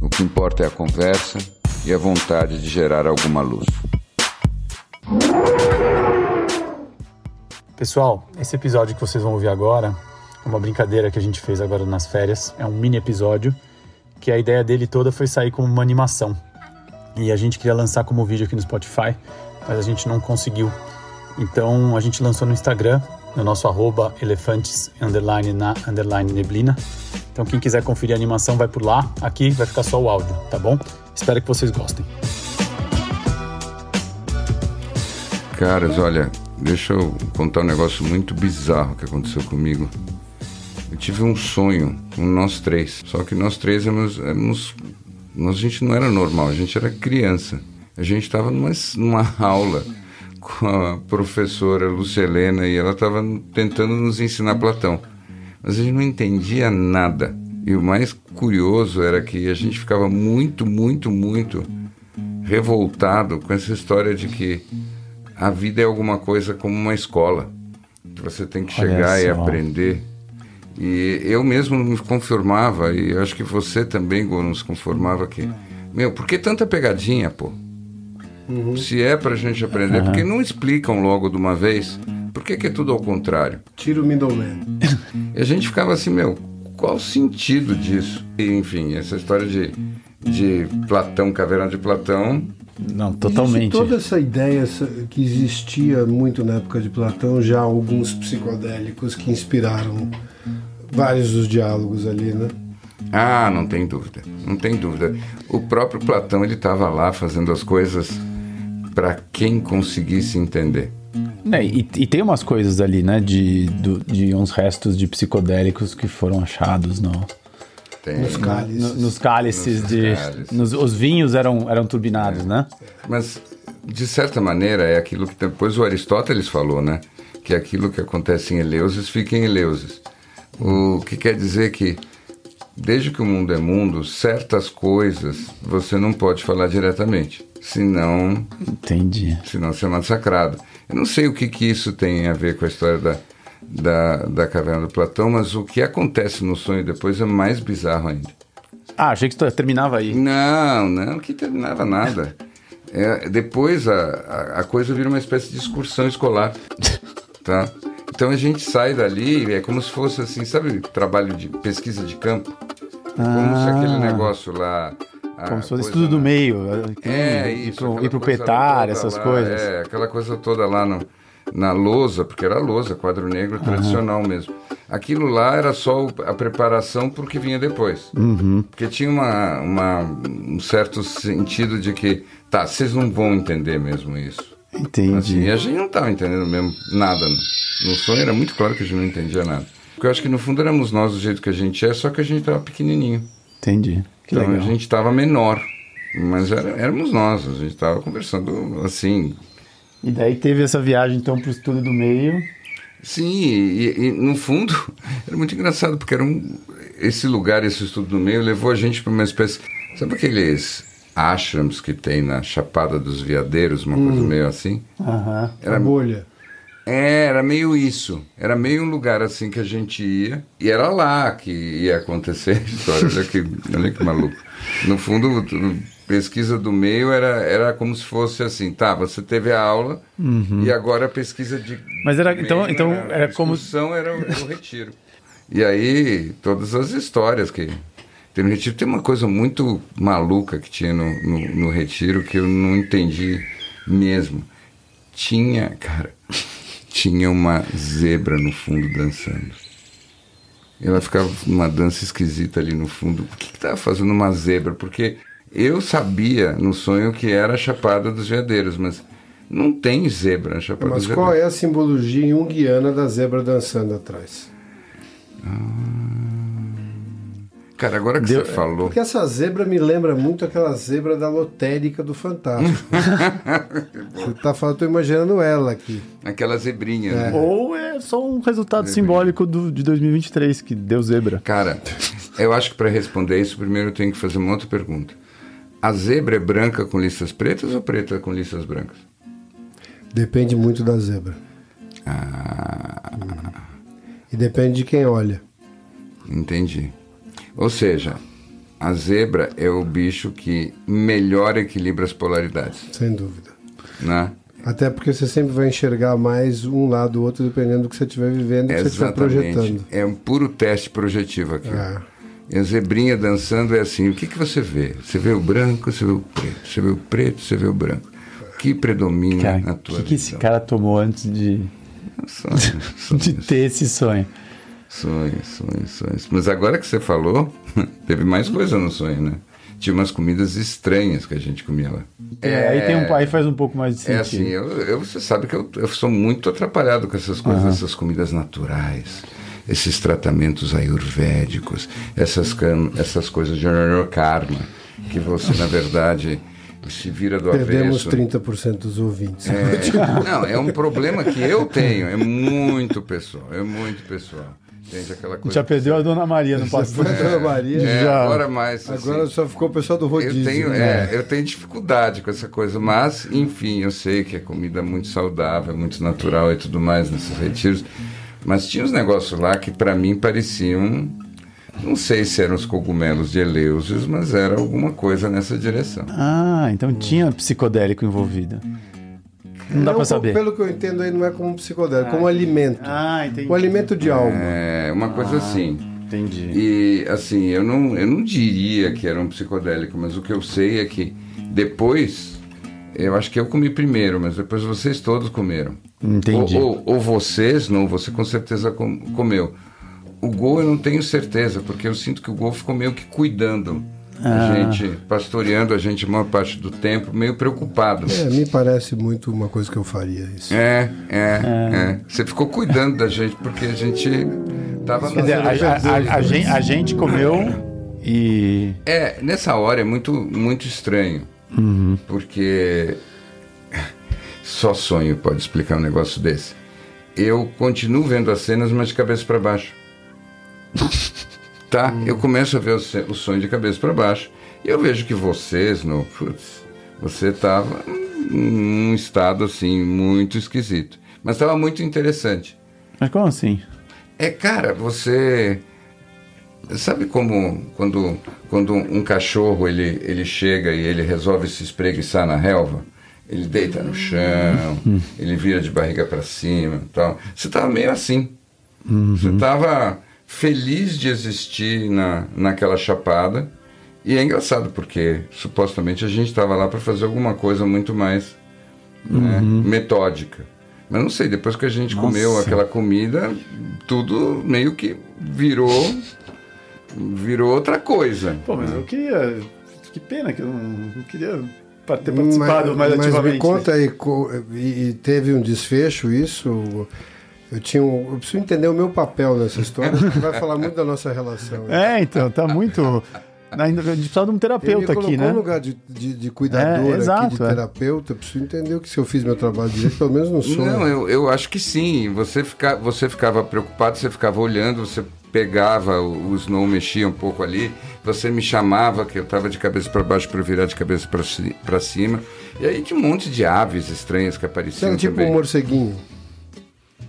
O que importa é a conversa e a vontade de gerar alguma luz. Pessoal, esse episódio que vocês vão ouvir agora é uma brincadeira que a gente fez agora nas férias. É um mini episódio que a ideia dele toda foi sair como uma animação. E a gente queria lançar como vídeo aqui no Spotify, mas a gente não conseguiu. Então a gente lançou no Instagram, no nosso arroba elefantes underline na underline neblina. Então quem quiser conferir a animação vai por lá. Aqui vai ficar só o áudio, tá bom? Espero que vocês gostem. Caras, olha, deixa eu contar um negócio muito bizarro que aconteceu comigo. Eu tive um sonho com nós três. Só que nós três éramos, éramos nós, a gente não era normal, a gente era criança. A gente estava numa, numa aula com a professora Lucelena e ela estava tentando nos ensinar Platão. Mas a gente não entendia nada. E o mais curioso era que a gente ficava muito, muito, muito revoltado com essa história de que a vida é alguma coisa como uma escola. Que você tem que chegar e aprender. E eu mesmo me conformava, e acho que você também, nos conformava que, meu, por que tanta pegadinha, pô? Uhum. Se é pra gente aprender, uhum. porque não explicam logo de uma vez? Por que, que é tudo ao contrário? Tira o middleman. E a gente ficava assim, meu, qual o sentido disso? E, enfim, essa história de, de Platão, caverna de Platão. Não, totalmente. Existe toda essa ideia que existia muito na época de Platão, já alguns psicodélicos que inspiraram vários dos diálogos ali, né? Ah, não tem dúvida, não tem dúvida. O próprio Platão ele estava lá fazendo as coisas para quem conseguisse entender. É, e, e, tem umas coisas ali, né, de, do, de uns restos de psicodélicos que foram achados no, tem. nos cálices, no, nos cálices nos de, cálices. Nos, os vinhos eram, eram turbinados, é. né? Mas de certa maneira é aquilo que depois o Aristóteles falou, né, que aquilo que acontece em Eleusis fica em Eleusis. O que quer dizer que desde que o mundo é mundo, certas coisas você não pode falar diretamente, senão. Entendi. Senão é massacrado. Eu não sei o que, que isso tem a ver com a história da, da, da caverna do Platão, mas o que acontece no sonho depois é mais bizarro ainda. Ah, achei que terminava aí. Não, não, que terminava nada. É, depois a, a, coisa vira uma espécie de excursão escolar. Tá? Então a gente sai dali, é como se fosse assim, sabe, trabalho de pesquisa de campo? Ah. Como se aquele negócio lá. Como se fosse estudo do meio. É, ir, isso. Ir pro petar, essas lá, coisas. É, aquela coisa toda lá no, na lousa, porque era lousa, quadro negro tradicional uhum. mesmo. Aquilo lá era só a preparação para o que vinha depois. Uhum. Porque tinha uma, uma, um certo sentido de que, tá, vocês não vão entender mesmo isso. Entendi. Assim, e a gente não estava entendendo mesmo nada. No sonho era muito claro que a gente não entendia nada. Porque eu acho que no fundo éramos nós do jeito que a gente é, só que a gente estava pequenininho. Entendi. Que então legal. a gente estava menor. Mas era, éramos nós, a gente estava conversando assim. E daí teve essa viagem então para o estudo do meio. Sim, e, e, no fundo era muito engraçado, porque era um, esse lugar, esse estudo do meio, levou a gente para uma espécie. Sabe aqueles ashrams que tem na Chapada dos Veadeiros, uma hum. coisa meio assim? Aham. Era, a bolha. É, era meio isso. Era meio um lugar assim que a gente ia. E era lá que ia acontecer a história. olha, que, olha que maluco. No fundo, pesquisa do meio era, era como se fosse assim, tá, você teve a aula uhum. e agora a pesquisa de. Mas era. Então, então era, era como. A discussão era o, o retiro. E aí, todas as histórias que. Tem no retiro. Tem uma coisa muito maluca que tinha no, no, no retiro que eu não entendi mesmo. Tinha, cara tinha uma zebra no fundo dançando. Ela ficava uma dança esquisita ali no fundo. Por que estava fazendo uma zebra? Porque eu sabia no sonho que era a Chapada dos Veadeiros, mas não tem zebra na Chapada mas dos Veadeiros. Mas qual é a simbologia junguiana da zebra dançando atrás? Ah, Cara, agora que Deu- você falou. Porque essa zebra me lembra muito aquela zebra da lotérica do Fantástico. Você tá falando, tô imaginando ela aqui. Aquela zebrinha, né? Ou é só um resultado simbólico do, de 2023, que deu zebra. Cara, eu acho que para responder isso, primeiro eu tenho que fazer uma outra pergunta. A zebra é branca com listas pretas ou preta com listas brancas? Depende muito da zebra. Ah, E depende de quem olha. entendi. Ou seja, a zebra é o bicho que melhor equilibra as polaridades, Sem dúvida. né? Até porque você sempre vai enxergar mais um lado ou outro, dependendo do que você estiver vivendo e que você estiver projetando. É um puro teste projetivo aqui. Ah. E a zebrinha dançando é assim, o que, que você vê? Você vê o branco, você vê o preto. Você vê o preto, você vê o branco. O que predomina Cara, na o tua que, que esse cara tomou antes de, Sonhos, de sonhos, ter esse sonho? Sonhos, sonhos, sonhos. Mas agora que você falou, teve mais coisa no sonho, né? Tinha umas comidas estranhas que a gente comia lá. É, aí, tem um, aí faz um pouco mais de sentido. É assim, eu, eu- você sabe que eu, eu sou muito atrapalhado com essas coisas, essas comidas naturais, esses tratamentos ayurvédicos, essas, essas coisas de karma, que você, na verdade, se vira do Perdemos avesso. 30% dos ouvintes. É, não, é um problema que eu tenho, é muito pessoal, é muito pessoal. Entende aquela coisa? Já perdeu a Dona Maria no passado. Foi a Dona Maria. É, Já. agora mais. assim, Agora só ficou o pessoal do rodízio. eu tenho, né? é, eu tenho dificuldade com essa coisa, mas, enfim, eu sei que é comida muito saudável, muito natural e tudo mais nesses retiros. Mas tinha uns negócios lá que para mim pareciam. Não sei se eram os cogumelos de Eleusis, mas era alguma coisa nessa direção. Ah, então tinha psicodélico envolvido. Não dá pra saber. Pelo que eu entendo aí, não é como psicodélico, como alimento. Ah, entendi. O alimento de alma. É uma coisa assim. Entendi. E assim, eu não, eu não diria que era um psicodélico, mas o que eu sei é que depois, eu acho que eu comi primeiro, mas depois vocês todos comeram. Entendi. Ou, ou, ou vocês, não, você com certeza com- comeu. O Gol eu não tenho certeza, porque eu sinto que o Gol ficou meio que cuidando Ah. a gente, pastoreando a gente a maior parte do tempo, meio preocupado. É, me parece muito uma coisa que eu faria isso. É, é, é. Você ficou cuidando da gente, porque a gente tava... Quer dizer, a, a- a- a gente, a gente comeu e. É, nessa hora é muito, muito estranho. Porque só sonho pode explicar um negócio desse. Eu continuo vendo as cenas, mas de cabeça para baixo. Tá? Eu começo a ver o, sonho de cabeça para baixo. E eu vejo que vocês, no, putz, você tava num estado assim muito esquisito. Mas estava muito interessante. Mas como assim? É, cara, você sabe como quando, quando um cachorro ele, ele chega e ele resolve se espreguiçar na relva? Ele deita no chão, ele vira de barriga para cima, e tal. Você tava meio assim. Você tava feliz de existir na, naquela chapada. E é engraçado porque supostamente a gente estava lá para fazer alguma coisa muito mais né, metódica. Mas não sei, depois que a gente Nossa. comeu aquela comida, tudo meio que virou virou outra coisa. Pô, mas eu queria. Que pena que eu não, não queria ter Mas, participado mais mas ativamente. me conta aí, e teve um desfecho isso? Eu tinha um, eu preciso entender o meu papel nessa história, porque vai falar muito da nossa relação. É, então, tá muito. Ainda, a gente precisa de um terapeuta aqui, né? no lugar de, de, de cuidador É, aqui, exato, de é. terapeuta, eu preciso entender o que se eu fiz meu trabalho direito, pelo menos no sonho. Não, eu, eu acho que sim. Você, fica, você ficava preocupado, você ficava olhando, você pegava, o, o Snow mexia um pouco ali, você me chamava, que eu estava de cabeça para baixo para virar de cabeça para cima. E aí tinha um monte de aves estranhas que Você apareciam era tipo também. um morceguinho.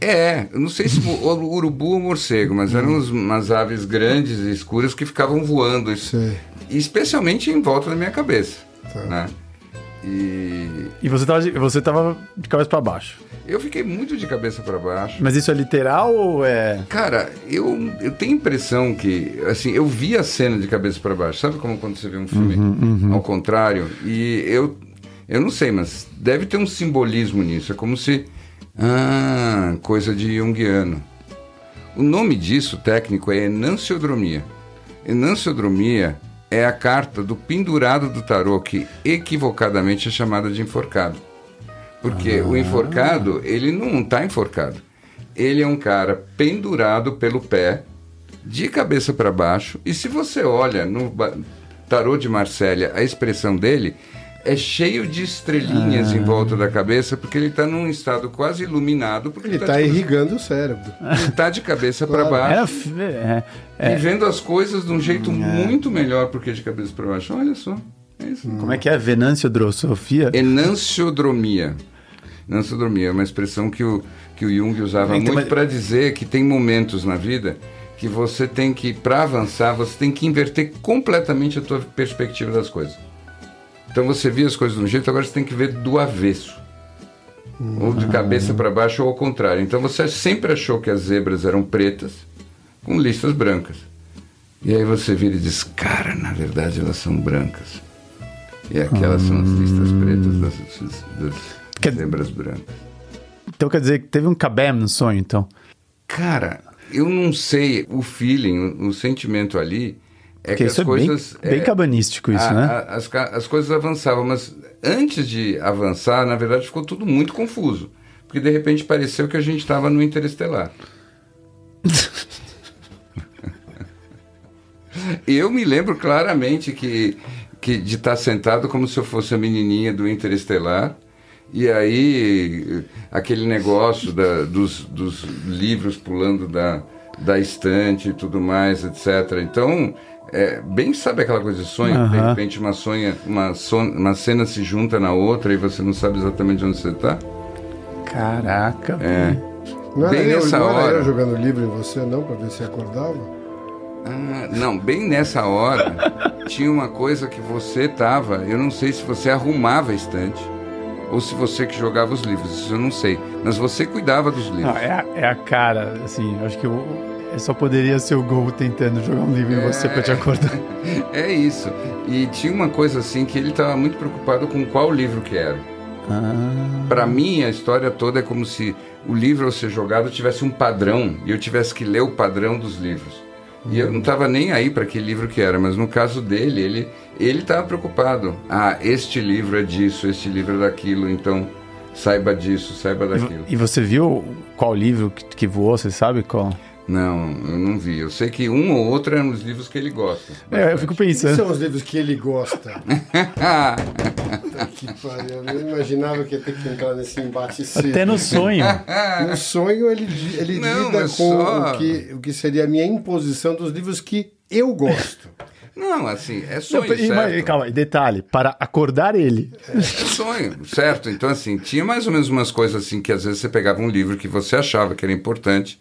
É, eu não sei se o urubu ou morcego, mas eram uns- umas aves grandes e escuras que ficavam voando, isso- Sei. especialmente em volta da minha cabeça. Tá. Né? E E você tava, de, você tava de cabeça pra baixo. eu fiquei muito de cabeça para baixo. Mas isso é literal ou é. Cara, eu, eu tenho a impressão que, assim, eu vi a cena de cabeça para baixo. Sabe como quando você vê um filme ao contrário? E eu, eu não sei, mas deve ter um simbolismo nisso. É como se. Ah, coisa de Jungiano. O nome disso, técnico, é enanciodromia. Enanciodromia é a carta do pendurado do tarô, que equivocadamente é chamada de enforcado. Porque o enforcado, ele não está enforcado. Ele é um cara pendurado pelo pé, de cabeça para baixo. E se você olha no tarô de Marsella, a expressão dele é cheio de estrelinhas Ah. em volta da cabeça, porque ele está num estado quase iluminado, porque Ele tá está de, irrigando o cérebro. ele tá de cabeça para Claro. Era, baixo. f- é, é, E vendo as coisas de um jeito muito melhor porque de cabeça para baixo. Olha só. É isso. como é que é? Venâncio Drossofia? Enanciodromia. Enanciodromia é uma expressão que o, que o Jung usava Então, muito mas- para dizer que tem momentos na vida que você tem que, para avançar, você tem que inverter completamente a tua perspectiva das coisas. Então você via as coisas de um jeito, agora você tem que ver do avesso. Ou de cabeça para baixo ou ao contrário. Então você sempre achou que as zebras eram pretas com listas brancas. E aí você vira e diz, cara, na verdade elas são brancas. E aquelas são as listas pretas das, das Quer- zebras brancas. Então quer dizer que teve um cabem no sonho, então. Cara, eu não sei, o feeling, o, o sentimento ali é Porque que isso as é bem, coisas. bem é, cabanístico isso, a- né? a- as, as coisas avançavam, mas antes de avançar, na verdade, ficou tudo muito confuso. Porque de repente pareceu que a gente estava no Interestelar. eu me lembro claramente que, que de estar sentado como se eu fosse a menininha do Interestelar. E aí, aquele negócio da- dos, dos livros pulando da, da estante e tudo mais, etc. Então, é, bem sabe aquela coisa de sonho? De Aham. repente, uma, sonha, uma, son- uma cena se junta na outra e você não sabe exatamente onde você está. Caraca, É. velho. Não era, Bem eu, nessa não era hora. eu jogando livro em você, não, para ver se acordava? Ah, não, bem nessa hora tinha uma coisa que você tava, eu não sei se você arrumava a estante ou se você que jogava os livros, isso eu não sei. Mas você cuidava dos livros. Não, é, a, é a cara, assim, eu acho que é só poderia ser o Gol tentando jogar um livro em você pra te acordar. É isso. E tinha uma coisa assim que ele estava muito preocupado com qual livro que era. Ah, Para mim, a história toda é como se o livro ao ser jogado tivesse um padrão e eu tivesse que ler o padrão dos livros. E eu não estava nem aí para que livro que era, mas no caso dele, ele ele estava preocupado. Ah, este livro é disso, este livro é daquilo, então saiba disso, saiba e daquilo. e você viu qual livro que, que voou, você sabe qual? Não, eu não vi. Eu sei que um ou outro eram os livros que ele gosta. É, eu fico Quais pensando. são os livros que ele gosta? Ah, Puta que pariu, eu não imaginava que ia ter que entrar nesse embate cedo. Até no sonho. No sonho ele, ele Não, lida com só- o, que, o que seria a minha imposição dos livros que eu gosto. não, assim, é Não, sonho, e- mas, certo? calma, detalhe, para acordar ele. É sonho, certo? Então, assim, tinha mais ou menos umas coisas assim que às vezes você pegava um livro que você achava que era importante,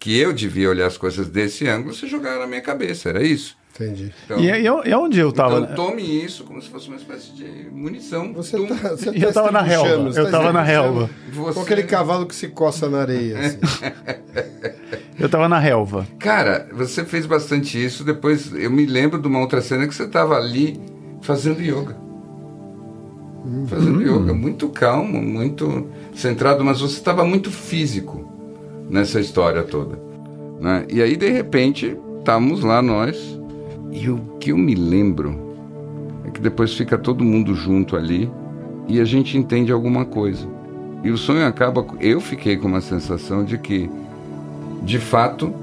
que eu devia olhar as coisas desse ângulo, você jogava na minha cabeça, era isso. Entendi. Então, E, e, e onde eu tava? então tome isso como se fosse uma espécie de munição. Você Tum. tá, você Eu tava na relva, eu tá tava na relva. Você- Com aquele cavalo que se coça na areia. Assim. Eu tava na relva. Cara, você fez bastante isso, depois eu me lembro de uma outra cena que você estava ali fazendo yoga. Fazendo yoga, muito calmo, muito centrado, mas você estava muito físico nessa história toda. né? E aí, de repente, estamos lá nós, e o que eu me lembro é que depois fica todo mundo junto ali e a gente entende alguma coisa. E o sonho acaba. Eu fiquei com uma sensação de que, de fato,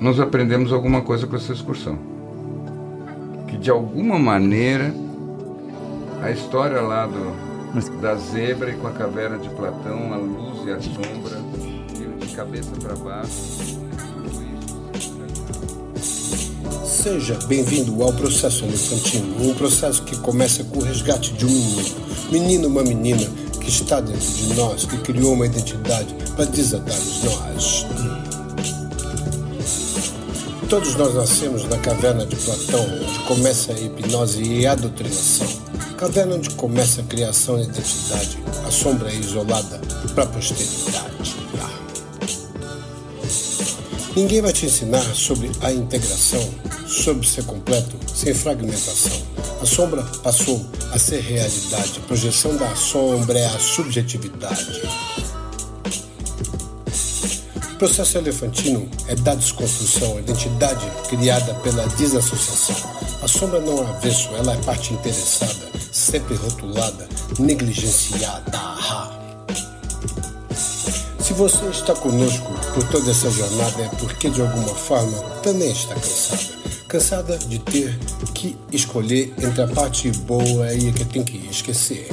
nós aprendemos alguma coisa com essa excursão. Que de alguma maneira a história lá do, da zebra e com a caverna de Platão, a luz e a sombra, cabeça para baixo. Seja bem-vindo ao processo elefantino, um processo que começa com o resgate de um menino. Menino, uma menina que está dentro de nós, que criou uma identidade para desatar os nós. Todos nós nascemos na caverna de Platão, onde começa a hipnose e a doutrinação. Caverna onde começa a criação de identidade. A sombra é isolada para a posteridade. Ninguém vai te ensinar sobre a integração, sobre ser completo, sem fragmentação. A sombra passou a ser realidade. A projeção da sombra é a subjetividade. O processo elefantino é da desconstrução, identidade criada pela desassociação. A sombra não é avesso, ela é parte interessada, sempre rotulada, negligenciada. Se você está conosco por toda essa jornada é porque de alguma forma também está cansada. Cansada de ter que escolher entre a parte boa e a que tem que esquecer.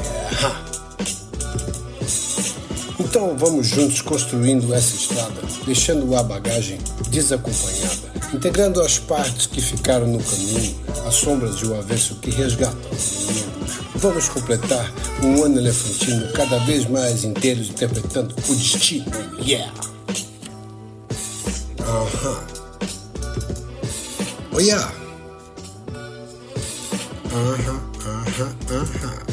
Então vamos juntos construindo essa estrada, deixando a bagagem desacompanhada, integrando as partes que ficaram no caminho, as sombras de um avesso que resgatam o inimigo. Vamos completar um ano elefantino cada vez mais inteiros interpretando o destino. Yeah! Aham. Oh yeah! Aham, aham, aham.